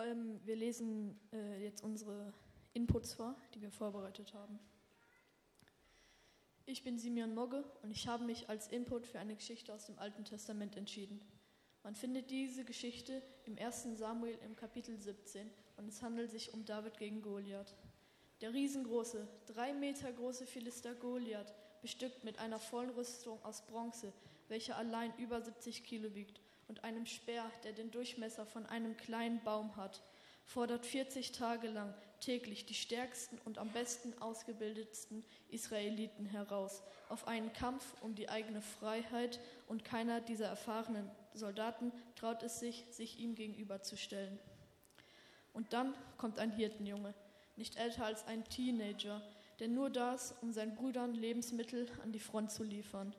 Ähm, wir lesen äh, jetzt unsere Inputs vor, die wir vorbereitet haben. Ich bin Simeon Mogge und ich habe mich als Input für eine Geschichte aus dem Alten Testament entschieden. Man findet diese Geschichte im 1. Samuel im Kapitel 17 und es handelt sich um David gegen Goliath. Der riesengroße, drei Meter große Philister Goliath, bestückt mit einer vollen Rüstung aus Bronze, welche allein über 70 Kilo wiegt, und einem Speer, der den Durchmesser von einem kleinen Baum hat, fordert 40 Tage lang täglich die stärksten und am besten ausgebildetsten Israeliten heraus auf einen Kampf um die eigene Freiheit und keiner dieser erfahrenen Soldaten traut es sich, sich ihm gegenüberzustellen. Und dann kommt ein Hirtenjunge, nicht älter als ein Teenager, der nur da ist, um seinen Brüdern Lebensmittel an die Front zu liefern.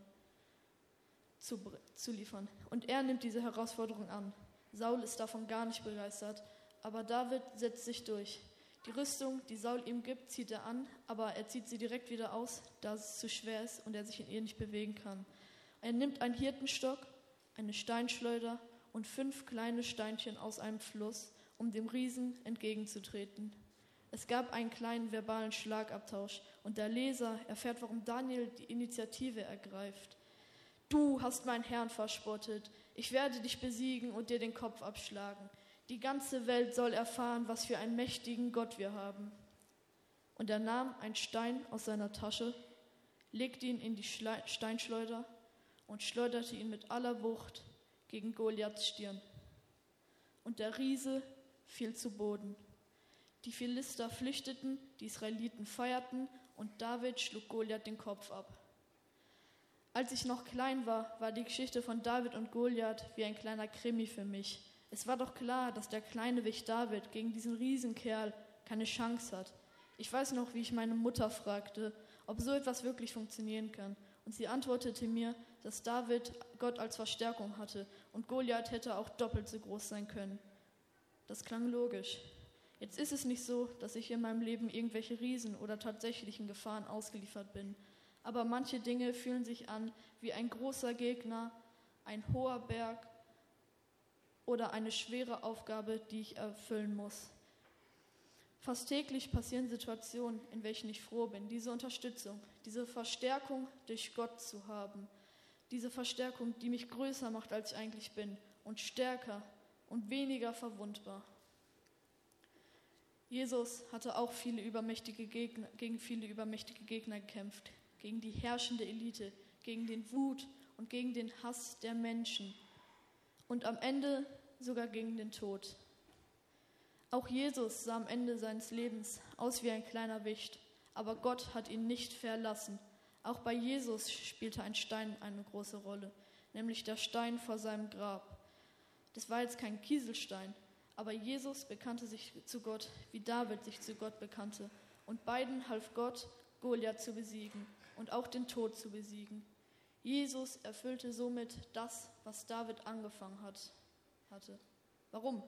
Zu, zu liefern. Und er nimmt diese Herausforderung an. Saul ist davon gar nicht begeistert, aber David setzt sich durch. Die Rüstung, die Saul ihm gibt, zieht er an, aber er zieht sie direkt wieder aus, da es zu schwer ist und er sich in ihr nicht bewegen kann. Er nimmt einen Hirtenstock, eine Steinschleuder und fünf kleine Steinchen aus einem Fluss, um dem Riesen entgegenzutreten. Es gab einen kleinen verbalen Schlagabtausch und der Leser erfährt, warum Daniel die Initiative ergreift. Du hast meinen Herrn verspottet. Ich werde dich besiegen und dir den Kopf abschlagen. Die ganze Welt soll erfahren, was für einen mächtigen Gott wir haben. Und er nahm einen Stein aus seiner Tasche, legte ihn in die Steinschleuder und schleuderte ihn mit aller Wucht gegen Goliaths Stirn. Und der Riese fiel zu Boden. Die Philister flüchteten, die Israeliten feierten und David schlug Goliath den Kopf ab. Als ich noch klein war, war die Geschichte von David und Goliath wie ein kleiner Krimi für mich. Es war doch klar, dass der kleine Wicht David gegen diesen Riesenkerl keine Chance hat. Ich weiß noch, wie ich meine Mutter fragte, ob so etwas wirklich funktionieren kann. Und sie antwortete mir, dass David Gott als Verstärkung hatte und Goliath hätte auch doppelt so groß sein können. Das klang logisch. Jetzt ist es nicht so, dass ich in meinem Leben irgendwelche Riesen oder tatsächlichen Gefahren ausgeliefert bin. Aber manche Dinge fühlen sich an wie ein großer Gegner, ein hoher Berg oder eine schwere Aufgabe, die ich erfüllen muss. Fast täglich passieren Situationen, in welchen ich froh bin, diese Unterstützung, diese Verstärkung durch Gott zu haben. Diese Verstärkung, die mich größer macht, als ich eigentlich bin und stärker und weniger verwundbar. Jesus hatte auch viele übermächtige Gegner, gegen viele übermächtige Gegner gekämpft, gegen die herrschende Elite, gegen den Wut und gegen den Hass der Menschen und am Ende sogar gegen den Tod. Auch Jesus sah am Ende seines Lebens aus wie ein kleiner Wicht, aber Gott hat ihn nicht verlassen. Auch bei Jesus spielte ein Stein eine große Rolle, nämlich der Stein vor seinem Grab. Das war jetzt kein Kieselstein, aber Jesus bekannte sich zu Gott, wie David sich zu Gott bekannte. Und beiden half Gott, Goliath zu besiegen und auch den Tod zu besiegen. Jesus erfüllte somit das, was David angefangen hat, hatte. Warum?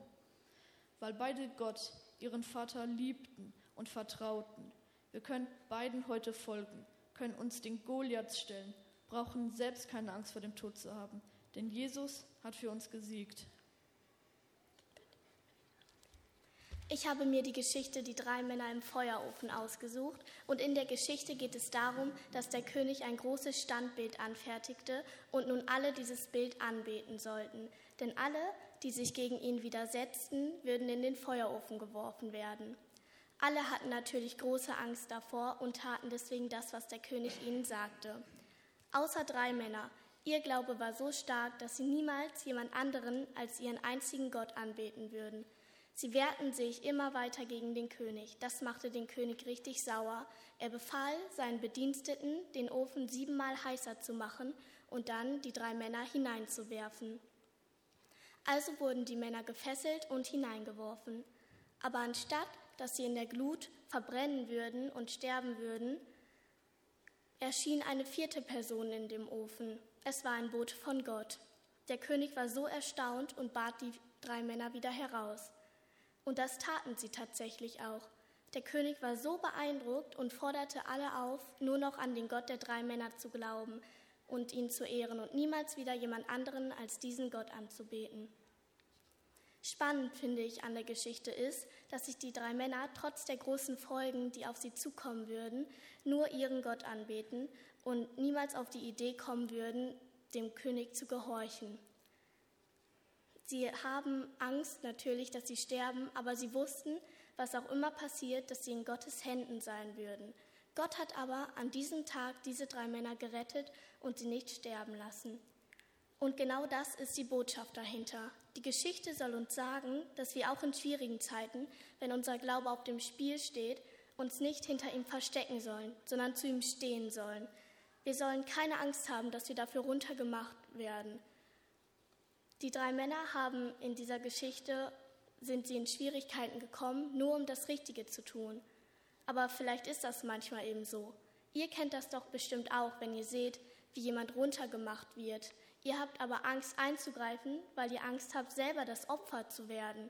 Weil beide Gott, ihren Vater, liebten und vertrauten. Wir können beiden heute folgen, können uns den Goliath stellen, brauchen selbst keine Angst vor dem Tod zu haben, denn Jesus hat für uns gesiegt. Ich habe mir die Geschichte Die drei Männer im Feuerofen ausgesucht und in der Geschichte geht es darum, dass der König ein großes Standbild anfertigte und nun alle dieses Bild anbeten sollten. Denn alle, die sich gegen ihn widersetzten, würden in den Feuerofen geworfen werden. Alle hatten natürlich große Angst davor und taten deswegen das, was der König ihnen sagte. Außer drei Männer. Ihr Glaube war so stark, dass sie niemals jemand anderen als ihren einzigen Gott anbeten würden. Sie wehrten sich immer weiter gegen den König. Das machte den König richtig sauer. Er befahl seinen Bediensteten, den Ofen siebenmal heißer zu machen und dann die drei Männer hineinzuwerfen. Also wurden die Männer gefesselt und hineingeworfen. Aber anstatt, dass sie in der Glut verbrennen würden und sterben würden, erschien eine vierte Person in dem Ofen. Es war ein Bote von Gott. Der König war so erstaunt und bat die drei Männer wieder heraus. Und das taten sie tatsächlich auch. Der König war so beeindruckt und forderte alle auf, nur noch an den Gott der drei Männer zu glauben und ihn zu ehren und niemals wieder jemand anderen als diesen Gott anzubeten. Spannend finde ich an der Geschichte ist, dass sich die drei Männer trotz der großen Folgen, die auf sie zukommen würden, nur ihren Gott anbeten und niemals auf die Idee kommen würden, dem König zu gehorchen. Sie haben Angst natürlich, dass sie sterben, aber sie wussten, was auch immer passiert, dass sie in Gottes Händen sein würden. Gott hat aber an diesem Tag diese drei Männer gerettet und sie nicht sterben lassen. Und genau das ist die Botschaft dahinter. Die Geschichte soll uns sagen, dass wir auch in schwierigen Zeiten, wenn unser Glaube auf dem Spiel steht, uns nicht hinter ihm verstecken sollen, sondern zu ihm stehen sollen. Wir sollen keine Angst haben, dass wir dafür runtergemacht werden. Die drei Männer haben in dieser Geschichte, sind sie in Schwierigkeiten gekommen, nur um das Richtige zu tun. Aber vielleicht ist das manchmal eben so. Ihr kennt das doch bestimmt auch, wenn ihr seht, wie jemand runtergemacht wird, Ihr habt aber Angst einzugreifen, weil ihr Angst habt, selber das Opfer zu werden.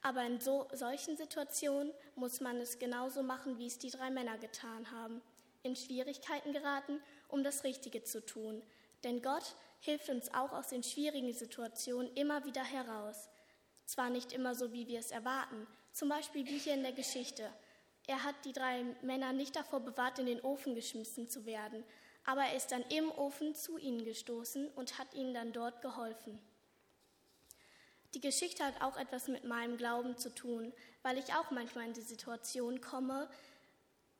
Aber in so, solchen Situationen muss man es genauso machen, wie es die drei Männer getan haben. In Schwierigkeiten geraten, um das Richtige zu tun. Denn Gott hilft uns auch aus den schwierigen Situationen immer wieder heraus. Zwar nicht immer so, wie wir es erwarten, zum Beispiel wie hier in der Geschichte. Er hat die drei Männer nicht davor bewahrt, in den Ofen geschmissen zu werden, aber er ist dann im Ofen zu ihnen gestoßen und hat ihnen dann dort geholfen. Die Geschichte hat auch etwas mit meinem Glauben zu tun, weil ich auch manchmal in die Situation komme,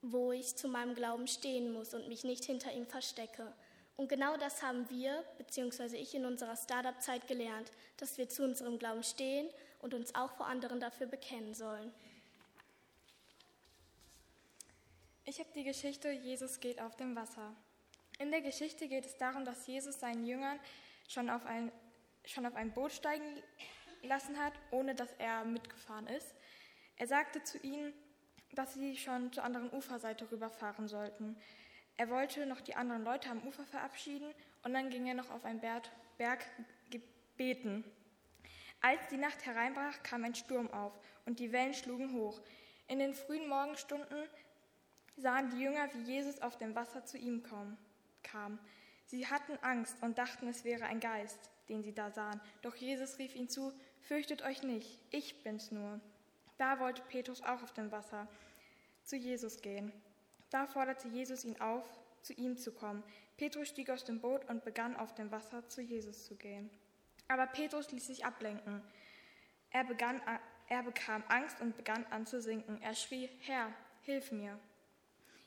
wo ich zu meinem Glauben stehen muss und mich nicht hinter ihm verstecke. Und genau das haben wir, beziehungsweise ich in unserer Startup-Zeit gelernt, dass wir zu unserem Glauben stehen und uns auch vor anderen dafür bekennen sollen. Ich habe die Geschichte Jesus geht auf dem Wasser. In der Geschichte geht es darum, dass Jesus seinen Jüngern schon auf ein, schon auf ein Boot steigen lassen hat, ohne dass er mitgefahren ist. Er sagte zu ihnen, dass sie schon zur anderen Uferseite rüberfahren sollten. Er wollte noch die anderen Leute am Ufer verabschieden und dann ging er noch auf einen Berg, Berg beten. Als die Nacht hereinbrach, kam ein Sturm auf und die Wellen schlugen hoch. In den frühen Morgenstunden sahen die Jünger, wie Jesus auf dem Wasser zu ihm kam kam. Sie hatten Angst und dachten, es wäre ein Geist, den sie da sahen. Doch Jesus rief ihnen zu, fürchtet euch nicht, ich bin's nur. Da wollte Petrus auch auf dem Wasser zu Jesus gehen. Da forderte Jesus ihn auf, zu ihm zu kommen. Petrus stieg aus dem Boot und begann auf dem Wasser zu Jesus zu gehen. Aber Petrus ließ sich ablenken. Er, begann, er bekam Angst und begann an zu sinken. Er schrie, Herr, hilf mir.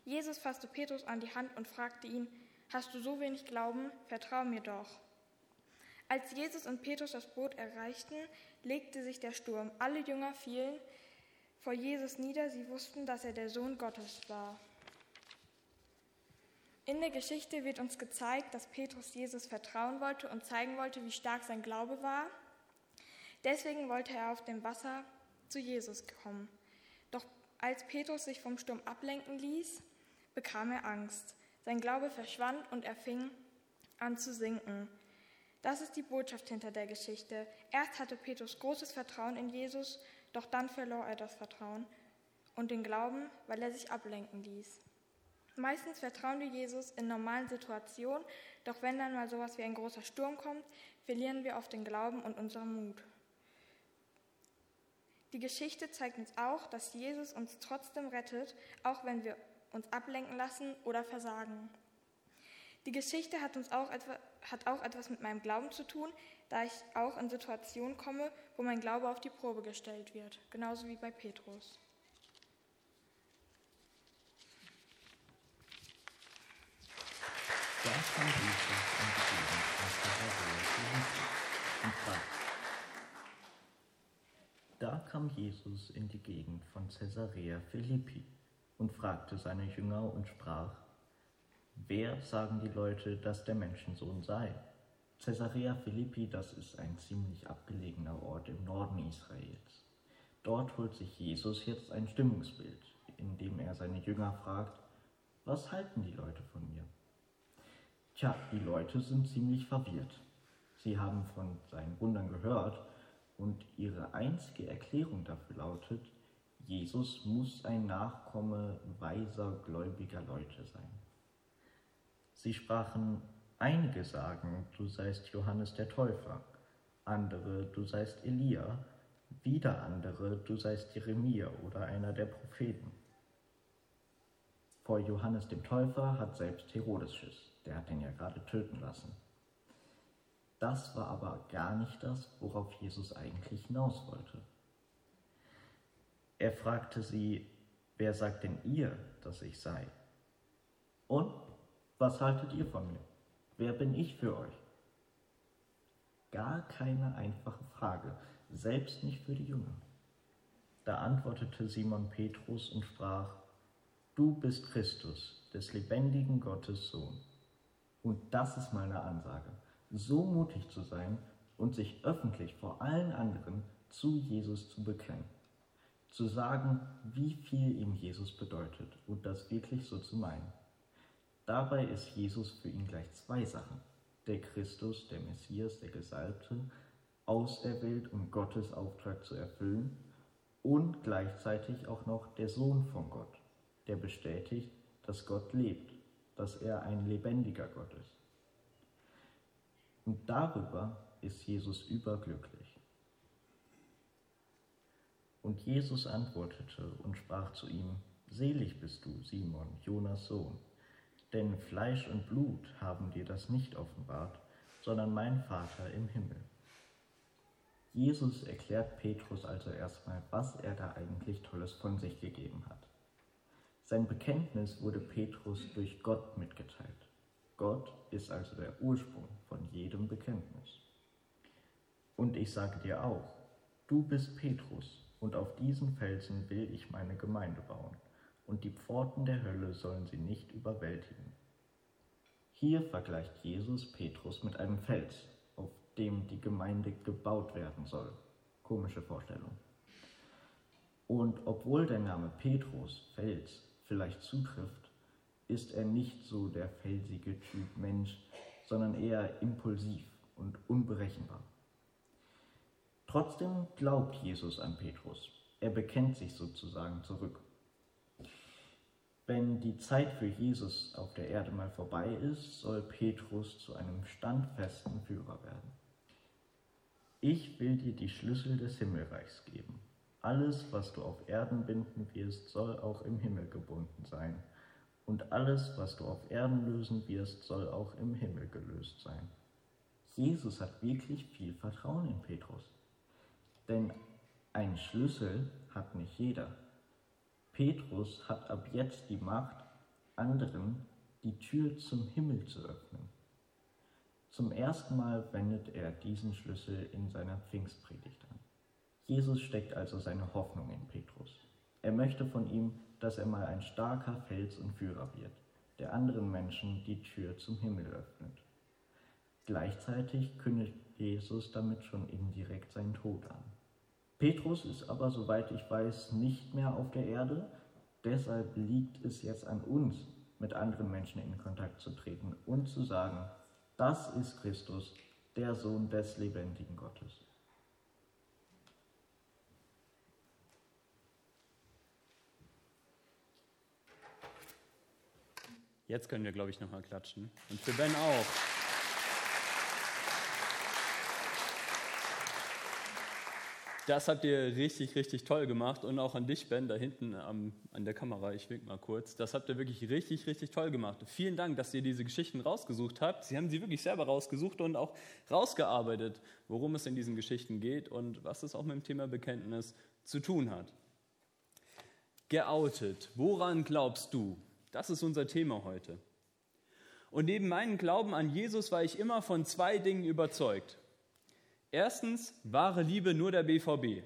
Jesus fasste Petrus an die Hand und fragte ihn, Hast du so wenig Glauben? Vertrau mir doch. Als Jesus und Petrus das Boot erreichten, legte sich der Sturm. Alle Jünger fielen vor Jesus nieder. Sie wussten, dass er der Sohn Gottes war. In der Geschichte wird uns gezeigt, dass Petrus Jesus vertrauen wollte und zeigen wollte, wie stark sein Glaube war. Deswegen wollte er auf dem Wasser zu Jesus kommen. Doch als Petrus sich vom Sturm ablenken ließ, bekam er Angst. Sein Glaube verschwand und er fing an zu sinken. Das ist die Botschaft hinter der Geschichte. Erst hatte Petrus großes Vertrauen in Jesus, doch dann verlor er das Vertrauen und den Glauben, weil er sich ablenken ließ. Meistens vertrauen wir Jesus in normalen Situationen, doch wenn dann mal sowas wie ein großer Sturm kommt, verlieren wir oft den Glauben und unseren Mut. Die Geschichte zeigt uns auch, dass Jesus uns trotzdem rettet, auch wenn wir uns ablenken lassen oder versagen. Die Geschichte hat, uns auch etwa, hat auch etwas mit meinem Glauben zu tun, da ich auch in Situationen komme, wo mein Glaube auf die Probe gestellt wird, genauso wie bei Petrus. Da kam Jesus in die Gegend von Caesarea Philippi und fragte seine Jünger und sprach, Wer sagen die Leute, dass der Menschensohn sei? Caesarea Philippi, das ist ein ziemlich abgelegener Ort im Norden Israels. Dort holt sich Jesus jetzt ein Stimmungsbild, indem er seine Jünger fragt, was halten die Leute von mir? Tja, die Leute sind ziemlich verwirrt. Sie haben von seinen Wundern gehört und ihre einzige Erklärung dafür lautet, Jesus muss ein Nachkomme weiser, gläubiger Leute sein. Sie sprachen, einige sagen, du seist Johannes der Täufer, andere, du seist Elia, Wieder andere, du seist Jeremia oder einer der Propheten. Vor Johannes dem Täufer hat selbst Herodes Schiss, der hat ihn ja gerade töten lassen. Das war aber gar nicht das, worauf Jesus eigentlich hinaus wollte. Er fragte sie, wer sagt denn ihr, dass ich sei? Und was haltet ihr von mir? Wer bin ich für euch? Gar keine einfache Frage, selbst nicht für die Jünger. Da antwortete Simon Petrus und sprach, Du bist Christus, des lebendigen Gottes Sohn. Und das ist meine Ansage, so mutig zu sein und sich öffentlich vor allen anderen zu Jesus zu bekennen. Zu sagen, wie viel ihm Jesus bedeutet und das wirklich so zu meinen. Dabei ist Jesus für ihn gleich zwei Sachen. Der Christus, der Messias, der Gesalbte, auserwählt, um Gottes Auftrag zu erfüllen und gleichzeitig auch noch der Sohn von Gott, der bestätigt, dass Gott lebt, dass er ein lebendiger Gott ist. Und darüber ist Jesus überglücklich. Und Jesus antwortete und sprach zu ihm, Selig bist du, Simon, Jonas Sohn, denn Fleisch und Blut haben dir das nicht offenbart, sondern mein Vater im Himmel. Jesus erklärt Petrus also erstmal, was er da eigentlich Tolles von sich gegeben hat. Sein Bekenntnis wurde Petrus durch Gott mitgeteilt. Gott ist also der Ursprung von jedem Bekenntnis. Und ich sage dir auch, du bist Petrus, und auf diesen Felsen will ich meine Gemeinde bauen, und die Pforten der Hölle sollen sie nicht überwältigen. Hier vergleicht Jesus Petrus mit einem Fels, dem die Gemeinde gebaut werden soll. Komische Vorstellung. Und obwohl der Name Petrus, Fels, vielleicht zutrifft, ist er nicht so der felsige Typ Mensch, sondern eher impulsiv und unberechenbar. Trotzdem glaubt Jesus an Petrus. Er bekennt sich sozusagen zurück. Wenn die Zeit für Jesus auf der Erde mal vorbei ist, soll Petrus zu einem standfesten Führer werden. Ich will dir die Schlüssel des Himmelreichs geben. Alles, was du auf Erden binden wirst, soll auch im Himmel gebunden sein. Und alles, was du auf Erden lösen wirst, soll auch im Himmel gelöst sein. Jesus hat wirklich viel Vertrauen in Petrus. Denn ein Schlüssel hat nicht jeder. Petrus hat ab jetzt die Macht, anderen die Tür zum Himmel zu öffnen. Zum ersten Mal wendet er diesen Schlüssel in seiner Pfingstpredigt an. Jesus steckt also seine Hoffnung in Petrus. Er möchte von ihm, dass er mal ein starker Fels und Führer wird, der anderen Menschen die Tür zum Himmel öffnet. Gleichzeitig kündigt Jesus damit schon indirekt seinen Tod an. Petrus ist aber, soweit ich weiß, nicht mehr auf der Erde. Deshalb liegt es jetzt an uns, mit anderen Menschen in Kontakt zu treten und zu sagen, das ist Christus, der Sohn des lebendigen Gottes. Jetzt können wir, glaube ich, nochmal klatschen. Und für Ben auch. Das habt ihr richtig, richtig toll gemacht und auch an dich, Ben, da hinten am, an der Kamera, ich wink mal kurz. Das habt ihr wirklich richtig, richtig toll gemacht. Vielen Dank, dass ihr diese Geschichten rausgesucht habt. Sie haben sie wirklich selber rausgesucht und auch rausgearbeitet, worum es in diesen Geschichten geht und was es auch mit dem Thema Bekenntnis zu tun hat. Geoutet. Woran glaubst du? Das ist unser Thema heute. Und neben meinem Glauben an Jesus war ich immer von zwei Dingen überzeugt. Erstens, wahre Liebe nur der BVB.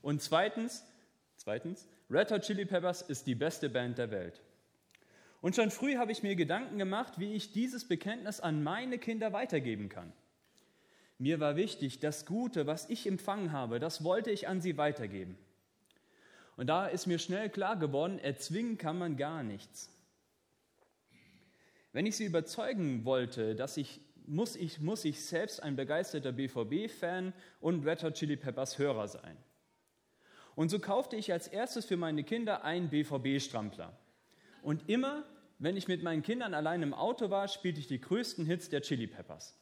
Und zweitens, zweitens, Red Hot Chili Peppers ist die beste Band der Welt. Und schon früh habe ich mir Gedanken gemacht, wie ich dieses Bekenntnis an meine Kinder weitergeben kann. Mir war wichtig, das Gute, was ich empfangen habe, das wollte ich an sie weitergeben. Und da ist mir schnell klar geworden, erzwingen kann man gar nichts. Wenn ich sie überzeugen wollte, dass ich muss ich, muss ich selbst ein begeisterter BVB-Fan und Red Hot Chili Peppers Hörer sein. Und so kaufte ich als erstes für meine Kinder einen BVB-Strampler. Und immer, wenn ich mit meinen Kindern allein im Auto war, spielte ich die größten Hits der Chili Peppers.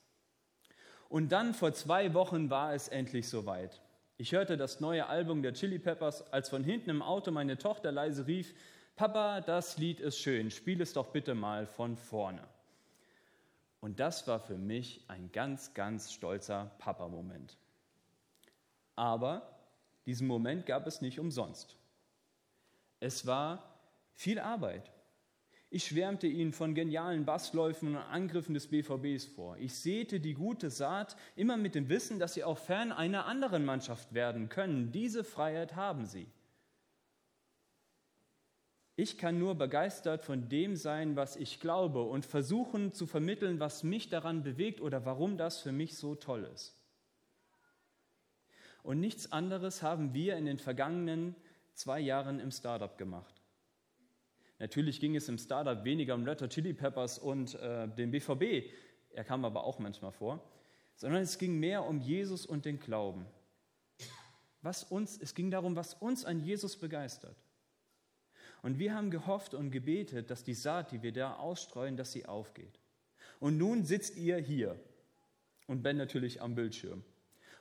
Und dann vor zwei Wochen war es endlich soweit. Ich hörte das neue Album der Chili Peppers, als von hinten im Auto meine Tochter leise rief, Papa, das Lied ist schön, spiel es doch bitte mal von vorne. Und das war für mich ein ganz, ganz stolzer Papa-Moment. Aber diesen Moment gab es nicht umsonst. Es war viel Arbeit. Ich schwärmte ihnen von genialen Bassläufen und Angriffen des BVBs vor. Ich säte die gute Saat immer mit dem Wissen, dass sie auch fern einer anderen Mannschaft werden können. Diese Freiheit haben sie. Ich kann nur begeistert von dem sein, was ich glaube und versuchen zu vermitteln, was mich daran bewegt oder warum das für mich so toll ist. Und nichts anderes haben wir in den vergangenen zwei Jahren im Startup gemacht. Natürlich ging es im Startup weniger um Red Chili Peppers und äh, den BVB, er kam aber auch manchmal vor, sondern es ging mehr um Jesus und den Glauben. Was uns, es ging darum, was uns an Jesus begeistert. Und wir haben gehofft und gebetet, dass die Saat, die wir da ausstreuen, dass sie aufgeht. Und nun sitzt ihr hier und Ben natürlich am Bildschirm.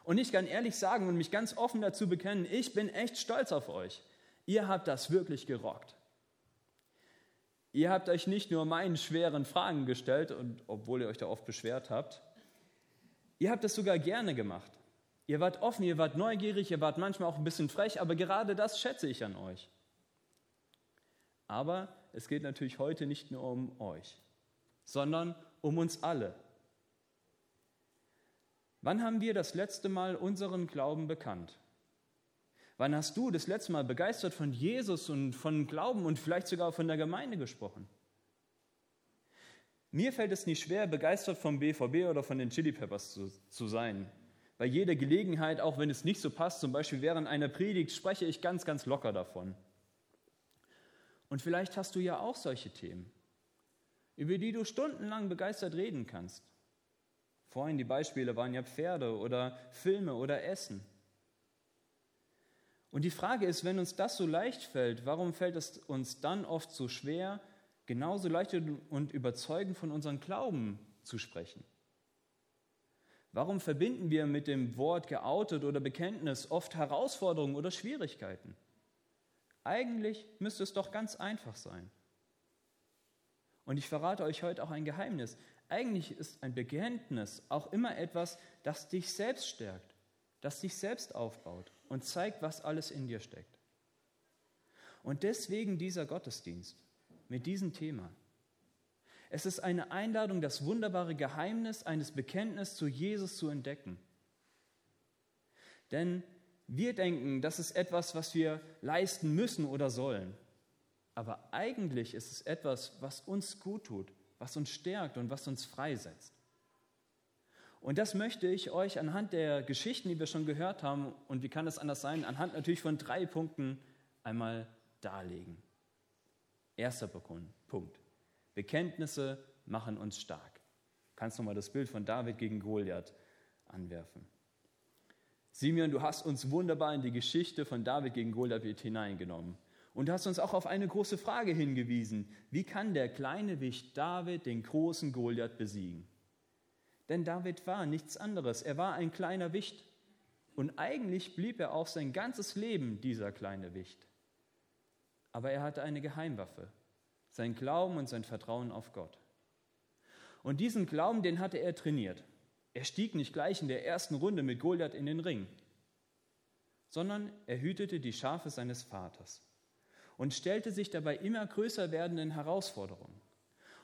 Und ich kann ehrlich sagen und mich ganz offen dazu bekennen, ich bin echt stolz auf euch. Ihr habt das wirklich gerockt. Ihr habt euch nicht nur meinen schweren Fragen gestellt, und obwohl ihr euch da oft beschwert habt, ihr habt es sogar gerne gemacht. Ihr wart offen, ihr wart neugierig, ihr wart manchmal auch ein bisschen frech, aber gerade das schätze ich an euch. Aber es geht natürlich heute nicht nur um euch, sondern um uns alle. Wann haben wir das letzte Mal unseren Glauben bekannt? Wann hast du das letzte Mal begeistert von Jesus und von Glauben und vielleicht sogar von der Gemeinde gesprochen? Mir fällt es nicht schwer, begeistert vom BVB oder von den Chili Peppers zu, zu sein. Bei jeder Gelegenheit, auch wenn es nicht so passt, zum Beispiel während einer Predigt, spreche ich ganz, ganz locker davon. Und vielleicht hast du ja auch solche Themen, über die du stundenlang begeistert reden kannst. Vorhin die Beispiele waren ja Pferde oder Filme oder Essen. Und die Frage ist, wenn uns das so leicht fällt, warum fällt es uns dann oft so schwer, genauso leicht und überzeugend von unserem Glauben zu sprechen? Warum verbinden wir mit dem Wort geoutet oder Bekenntnis oft Herausforderungen oder Schwierigkeiten? Eigentlich müsste es doch ganz einfach sein. Und ich verrate euch heute auch ein Geheimnis. Eigentlich ist ein Bekenntnis auch immer etwas, das dich selbst stärkt, das dich selbst aufbaut und zeigt, was alles in dir steckt. Und deswegen dieser Gottesdienst mit diesem Thema. Es ist eine Einladung, das wunderbare Geheimnis eines Bekenntnisses zu Jesus zu entdecken. Denn wir denken, das ist etwas, was wir leisten müssen oder sollen. Aber eigentlich ist es etwas, was uns gut tut, was uns stärkt und was uns freisetzt. Und das möchte ich euch anhand der Geschichten, die wir schon gehört haben, und wie kann es anders sein, anhand natürlich von drei Punkten einmal darlegen. Erster Punkt. Bekenntnisse machen uns stark. Du kannst nochmal das Bild von David gegen Goliath anwerfen. Simeon, du hast uns wunderbar in die Geschichte von David gegen Goliath hineingenommen. Und du hast uns auch auf eine große Frage hingewiesen. Wie kann der kleine Wicht David den großen Goliath besiegen? Denn David war nichts anderes. Er war ein kleiner Wicht. Und eigentlich blieb er auch sein ganzes Leben dieser kleine Wicht. Aber er hatte eine Geheimwaffe, sein Glauben und sein Vertrauen auf Gott. Und diesen Glauben, den hatte er trainiert. Er stieg nicht gleich in der ersten Runde mit Goliath in den Ring, sondern er hütete die Schafe seines Vaters und stellte sich dabei immer größer werdenden Herausforderungen.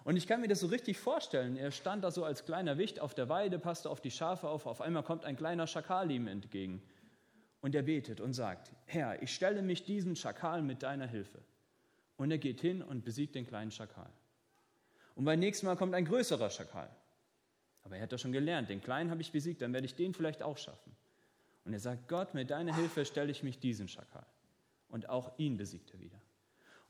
Und ich kann mir das so richtig vorstellen. Er stand da so als kleiner Wicht auf der Weide, passte auf die Schafe auf. Auf einmal kommt ein kleiner Schakal ihm entgegen. Und er betet und sagt, Herr, ich stelle mich diesen Schakal mit deiner Hilfe. Und er geht hin und besiegt den kleinen Schakal. Und beim nächsten Mal kommt ein größerer Schakal. Aber er hat ja schon gelernt, den kleinen habe ich besiegt, dann werde ich den vielleicht auch schaffen. Und er sagt, Gott, mit deiner Hilfe stelle ich mich diesen Schakal. Und auch ihn besiegt er wieder.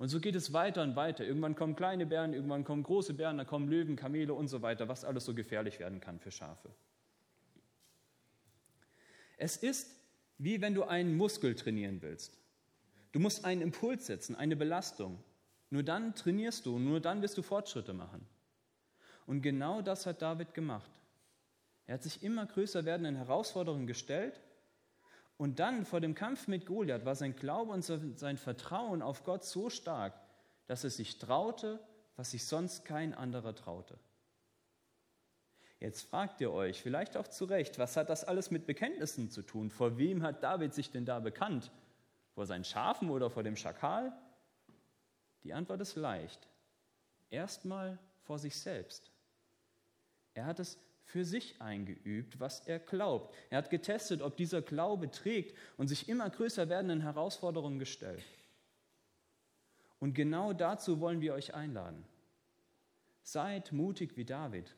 Und so geht es weiter und weiter. Irgendwann kommen kleine Bären, irgendwann kommen große Bären, dann kommen Löwen, Kamele und so weiter, was alles so gefährlich werden kann für Schafe. Es ist wie wenn du einen Muskel trainieren willst. Du musst einen Impuls setzen, eine Belastung. Nur dann trainierst du, nur dann wirst du Fortschritte machen. Und genau das hat David gemacht. Er hat sich immer größer werdenden Herausforderungen gestellt Und dann vor dem Kampf mit Goliath war sein Glaube und sein Vertrauen auf Gott so stark, dass er sich traute, was sich sonst kein anderer traute. Jetzt fragt ihr euch, vielleicht auch zu Recht, was hat das alles mit Bekenntnissen zu tun? Vor wem hat David sich denn da bekannt? Vor seinen Schafen oder vor dem Schakal? Die Antwort ist leicht. Erstmal vor sich selbst. Er hat es für sich eingeübt, was er glaubt. Er hat getestet, ob dieser Glaube trägt und sich immer größer werdenden Herausforderungen gestellt. Und genau dazu wollen wir euch einladen. Seid mutig wie David.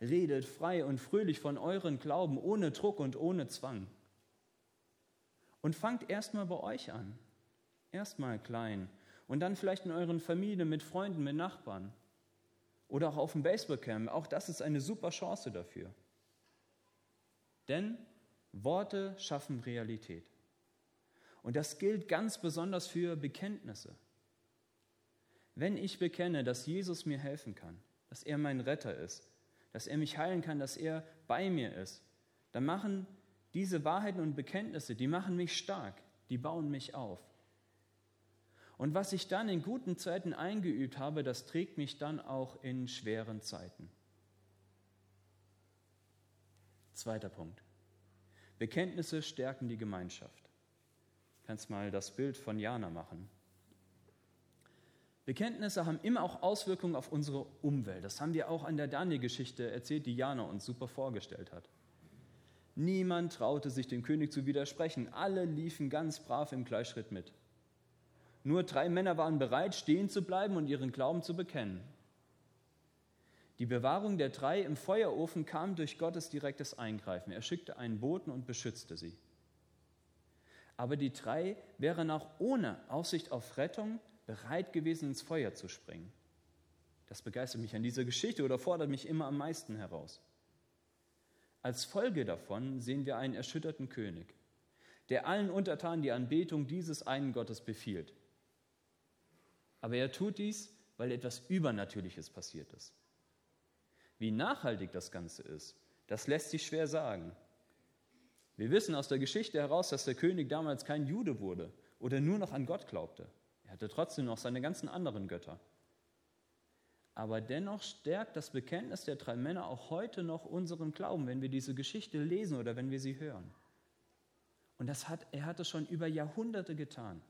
Redet frei und fröhlich von euren Glauben, ohne Druck und ohne Zwang. Und fangt erstmal bei euch an. Erstmal klein. Und dann vielleicht in euren Familien, mit Freunden, mit Nachbarn. Oder auch auf dem Baseballcamp. Auch das ist eine super Chance dafür. Denn Worte schaffen Realität. Und das gilt ganz besonders für Bekenntnisse. Wenn ich bekenne, dass Jesus mir helfen kann, dass er mein Retter ist, dass er mich heilen kann, dass er bei mir ist, dann machen diese Wahrheiten und Bekenntnisse, die machen mich stark, die bauen mich auf. Und was ich dann in guten Zeiten eingeübt habe, das trägt mich dann auch in schweren Zeiten. Zweiter Punkt. Bekenntnisse stärken die Gemeinschaft. Kannst mal das Bild von Jana machen. Bekenntnisse haben immer auch Auswirkungen auf unsere Umwelt. Das haben wir auch an der Daniel-Geschichte erzählt, die Jana uns super vorgestellt hat. Niemand traute sich dem König zu widersprechen. Alle liefen ganz brav im Gleichschritt mit. Nur drei Männer waren bereit, stehen zu bleiben und ihren Glauben zu bekennen. Die Bewahrung der drei im Feuerofen kam durch Gottes direktes Eingreifen. Er schickte einen Boten und beschützte sie. Aber die drei wären auch ohne Aussicht auf Rettung bereit gewesen, ins Feuer zu springen. Das begeistert mich an dieser Geschichte oder fordert mich immer am meisten heraus. Als Folge davon sehen wir einen erschütterten König, der allen Untertanen die Anbetung dieses einen Gottes befiehlt. Aber er tut dies, weil etwas Übernatürliches passiert ist. Wie nachhaltig das Ganze ist, das lässt sich schwer sagen. Wir wissen aus der Geschichte heraus, dass der König damals kein Jude wurde oder nur noch an Gott glaubte. Er hatte trotzdem noch seine ganzen anderen Götter. Aber dennoch stärkt das Bekenntnis der drei Männer auch heute noch unseren Glauben, wenn wir diese Geschichte lesen oder wenn wir sie hören. Und das hat, er hat es schon über Jahrhunderte getan.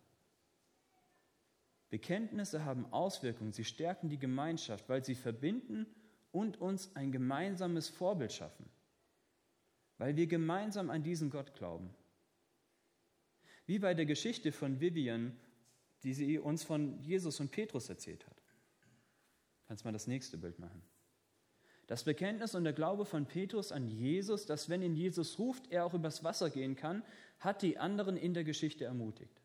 Bekenntnisse haben Auswirkungen, sie stärken die Gemeinschaft, weil sie verbinden und uns ein gemeinsames Vorbild schaffen, weil wir gemeinsam an diesen Gott glauben. Wie bei der Geschichte von Vivian, die sie uns von Jesus und Petrus erzählt hat. Kannst mal das nächste Bild machen. Das Bekenntnis und der Glaube von Petrus an Jesus, dass wenn ihn Jesus ruft, er auch übers Wasser gehen kann, hat die anderen in der Geschichte ermutigt.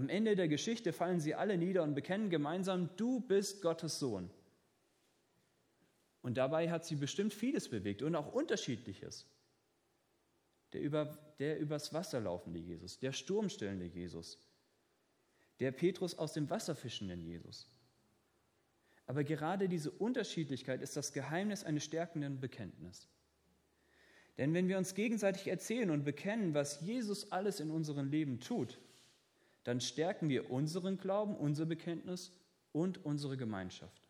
Am Ende der Geschichte fallen sie alle nieder und bekennen gemeinsam, du bist Gottes Sohn. Und dabei hat sie bestimmt vieles bewegt und auch unterschiedliches. Der, über, der übers Wasser laufende Jesus, der sturmstillende Jesus, der Petrus aus dem Wasser fischende Jesus. Aber gerade diese Unterschiedlichkeit ist das Geheimnis eines stärkenden Bekenntnisses. Denn wenn wir uns gegenseitig erzählen und bekennen, was Jesus alles in unserem Leben tut, dann stärken wir unseren Glauben, unser Bekenntnis und unsere Gemeinschaft.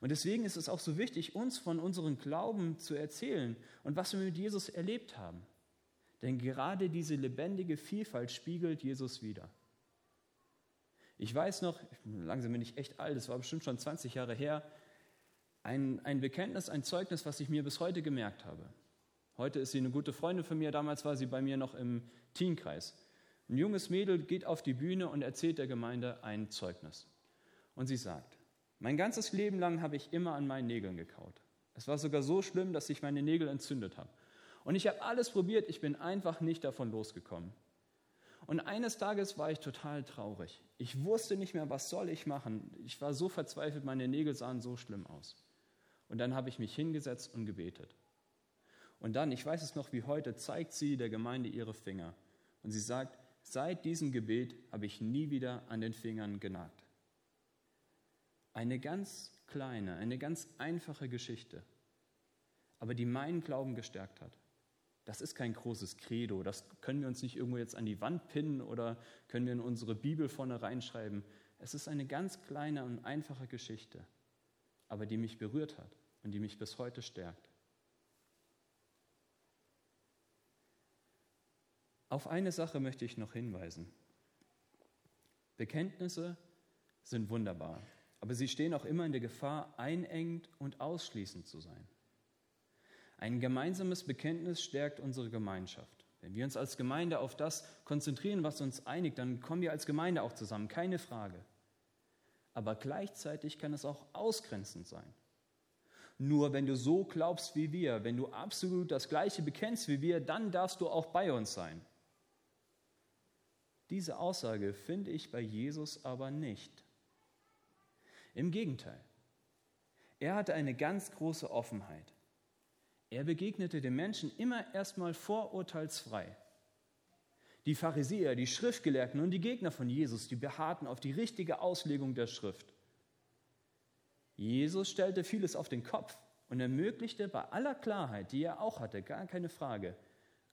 Und deswegen ist es auch so wichtig, uns von unserem Glauben zu erzählen und was wir mit Jesus erlebt haben. Denn gerade diese lebendige Vielfalt spiegelt Jesus wieder. Ich weiß noch, langsam bin ich echt alt, das war bestimmt schon 20 Jahre her, ein, ein Bekenntnis, ein Zeugnis, was ich mir bis heute gemerkt habe. Heute ist sie eine gute Freundin von mir, damals war sie bei mir noch im Teenkreis. Ein junges Mädel geht auf die Bühne und erzählt der Gemeinde ein Zeugnis. Und sie sagt, mein ganzes Leben lang habe ich immer an meinen Nägeln gekaut. Es war sogar so schlimm, dass ich meine Nägel entzündet habe. Und ich habe alles probiert, ich bin einfach nicht davon losgekommen. Und eines Tages war ich total traurig. Ich wusste nicht mehr, was soll ich machen. Ich war so verzweifelt, meine Nägel sahen so schlimm aus. Und dann habe ich mich hingesetzt und gebetet. Und dann, ich weiß es noch wie heute, zeigt sie der Gemeinde ihre Finger. Und sie sagt, Seit diesem Gebet habe ich nie wieder an den Fingern genagt. Eine ganz kleine, eine ganz einfache Geschichte, aber die meinen Glauben gestärkt hat. Das ist kein großes Credo. Das können wir uns nicht irgendwo jetzt an die Wand pinnen oder können wir in unsere Bibel vorne reinschreiben. Es ist eine ganz kleine und einfache Geschichte, aber die mich berührt hat und die mich bis heute stärkt. Auf eine Sache möchte ich noch hinweisen. Bekenntnisse sind wunderbar, aber sie stehen auch immer in der Gefahr, einengend und ausschließend zu sein. Ein gemeinsames Bekenntnis stärkt unsere Gemeinschaft. Wenn wir uns als Gemeinde auf das konzentrieren, was uns einigt, dann kommen wir als Gemeinde auch zusammen, keine Frage. Aber gleichzeitig kann es auch ausgrenzend sein. Nur wenn du so glaubst wie wir, wenn du absolut das Gleiche bekennst wie wir, dann darfst du auch bei uns sein. Diese Aussage finde ich bei Jesus aber nicht. Im Gegenteil, er hatte eine ganz große Offenheit. Er begegnete den Menschen immer erstmal vorurteilsfrei. Die Pharisäer, die Schriftgelehrten und die Gegner von Jesus, die beharrten auf die richtige Auslegung der Schrift. Jesus stellte vieles auf den Kopf und ermöglichte bei aller Klarheit, die er auch hatte, gar keine Frage,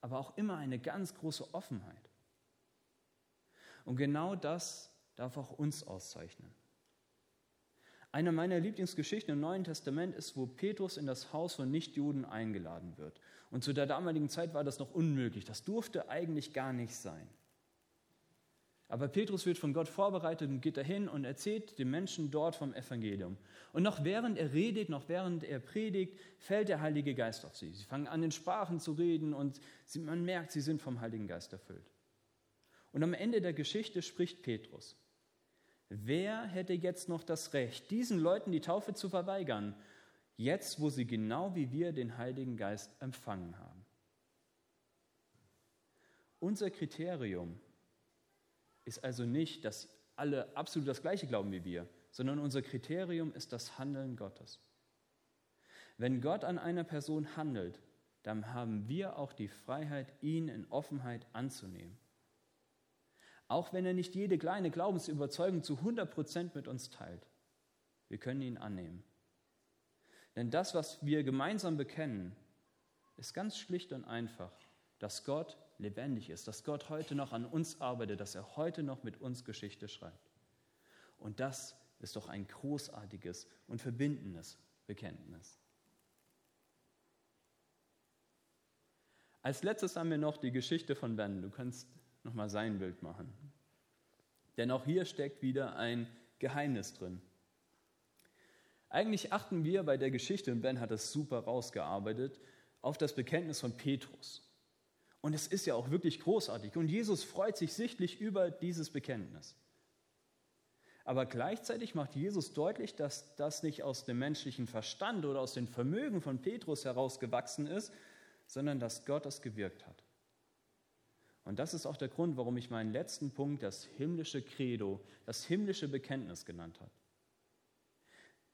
aber auch immer eine ganz große Offenheit. Und genau das darf auch uns auszeichnen. Eine meiner Lieblingsgeschichten im Neuen Testament ist, wo Petrus in das Haus von Nichtjuden eingeladen wird. Und zu der damaligen Zeit war das noch unmöglich. Das durfte eigentlich gar nicht sein. Aber Petrus wird von Gott vorbereitet und geht dahin und erzählt den Menschen dort vom Evangelium. Und noch während er redet, noch während er predigt, fällt der Heilige Geist auf sie. Sie fangen an, in Sprachen zu reden und man merkt, sie sind vom Heiligen Geist erfüllt. Und am Ende der Geschichte spricht Petrus. Wer hätte jetzt noch das Recht, diesen Leuten die Taufe zu verweigern, jetzt wo sie genau wie wir den Heiligen Geist empfangen haben? Unser Kriterium ist also nicht, dass alle absolut das Gleiche glauben wie wir, sondern unser Kriterium ist das Handeln Gottes. Wenn Gott an einer Person handelt, dann haben wir auch die Freiheit, ihn in Offenheit anzunehmen. Auch wenn er nicht jede kleine Glaubensüberzeugung zu 100 Prozent mit uns teilt. Wir können ihn annehmen. Denn das, was wir gemeinsam bekennen, ist ganz schlicht und einfach, dass Gott lebendig ist, dass Gott heute noch an uns arbeitet, dass er heute noch mit uns Geschichte schreibt. Und das ist doch ein großartiges und verbindendes Bekenntnis. Als letztes haben wir noch die Geschichte von Ben. Du kannst nochmal sein Bild machen. Denn auch hier steckt wieder ein Geheimnis drin. Eigentlich achten wir bei der Geschichte, und Ben hat das super rausgearbeitet, auf das Bekenntnis von Petrus. Und es ist ja auch wirklich großartig. Und Jesus freut sich sichtlich über dieses Bekenntnis. Aber gleichzeitig macht Jesus deutlich, dass das nicht aus dem menschlichen Verstand oder aus dem Vermögen von Petrus herausgewachsen ist, sondern dass Gott es gewirkt hat. Und das ist auch der Grund, warum ich meinen letzten Punkt das himmlische Credo, das himmlische Bekenntnis genannt habe.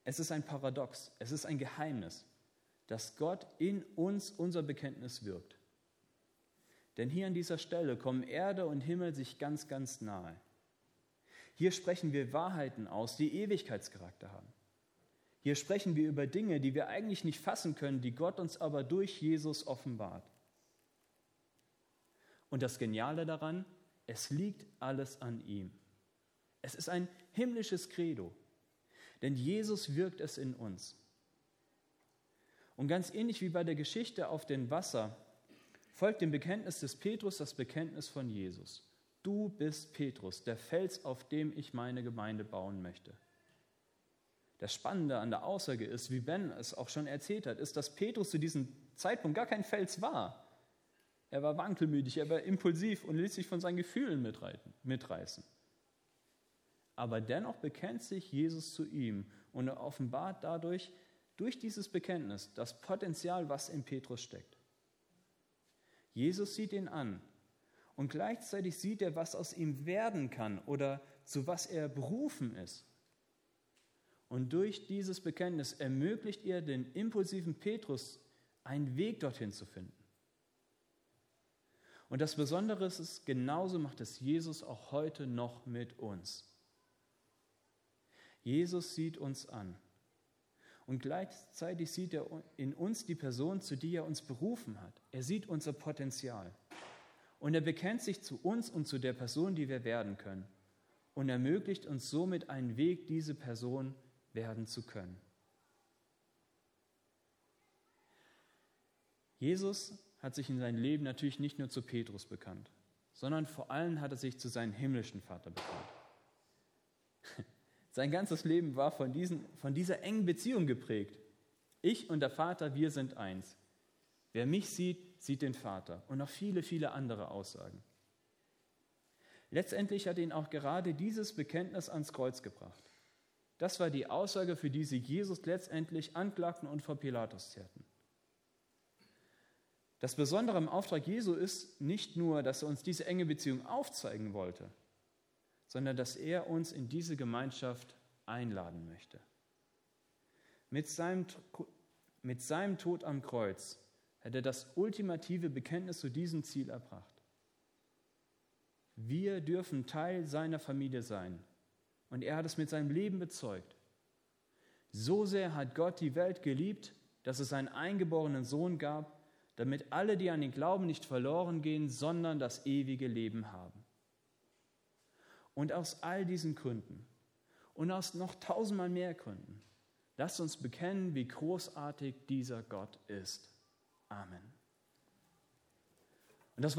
Es ist ein Paradox, es ist ein Geheimnis, dass Gott in uns unser Bekenntnis wirkt. Denn hier an dieser Stelle kommen Erde und Himmel sich ganz, ganz nahe. Hier sprechen wir Wahrheiten aus, die Ewigkeitscharakter haben. Hier sprechen wir über Dinge, die wir eigentlich nicht fassen können, die Gott uns aber durch Jesus offenbart. Und das Geniale daran, es liegt alles an ihm. Es ist ein himmlisches Credo, denn Jesus wirkt es in uns. Und ganz ähnlich wie bei der Geschichte auf dem Wasser folgt dem Bekenntnis des Petrus das Bekenntnis von Jesus. Du bist Petrus, der Fels, auf dem ich meine Gemeinde bauen möchte. Das Spannende an der Aussage ist, wie Ben es auch schon erzählt hat, ist, dass Petrus zu diesem Zeitpunkt gar kein Fels war. Er war wankelmütig, er war impulsiv und ließ sich von seinen Gefühlen mitreißen. Aber dennoch bekennt sich Jesus zu ihm und er offenbart dadurch, durch dieses Bekenntnis, das Potenzial, was in Petrus steckt. Jesus sieht ihn an und gleichzeitig sieht er, was aus ihm werden kann oder zu was er berufen ist. Und durch dieses Bekenntnis ermöglicht er den impulsiven Petrus einen Weg dorthin zu finden. Und das Besondere ist, genauso macht es Jesus auch heute noch mit uns. Jesus sieht uns an. Und gleichzeitig sieht er in uns die Person, zu die er uns berufen hat. Er sieht unser Potenzial. Und er bekennt sich zu uns und zu der Person, die wir werden können. Und ermöglicht uns somit einen Weg, diese Person werden zu können. Jesus hat sich in seinem Leben natürlich nicht nur zu Petrus bekannt, sondern vor allem hat er sich zu seinem himmlischen Vater bekannt. Sein ganzes Leben war von, diesen, von dieser engen Beziehung geprägt. Ich und der Vater, wir sind eins. Wer mich sieht, sieht den Vater. Und noch viele, viele andere Aussagen. Letztendlich hat ihn auch gerade dieses Bekenntnis ans Kreuz gebracht. Das war die Aussage, für die sie Jesus letztendlich anklagten und vor Pilatus zerrten. Das Besondere im Auftrag Jesu ist nicht nur, dass er uns diese enge Beziehung aufzeigen wollte, sondern dass er uns in diese Gemeinschaft einladen möchte. Mit seinem, mit seinem Tod am Kreuz hat er das ultimative Bekenntnis zu diesem Ziel erbracht. Wir dürfen Teil seiner Familie sein und er hat es mit seinem Leben bezeugt. So sehr hat Gott die Welt geliebt, dass es seinen eingeborenen Sohn gab, damit alle, die an den Glauben nicht verloren gehen, sondern das ewige Leben haben. Und aus all diesen Gründen und aus noch tausendmal mehr Gründen, lasst uns bekennen, wie großartig dieser Gott ist. Amen. Und das wollen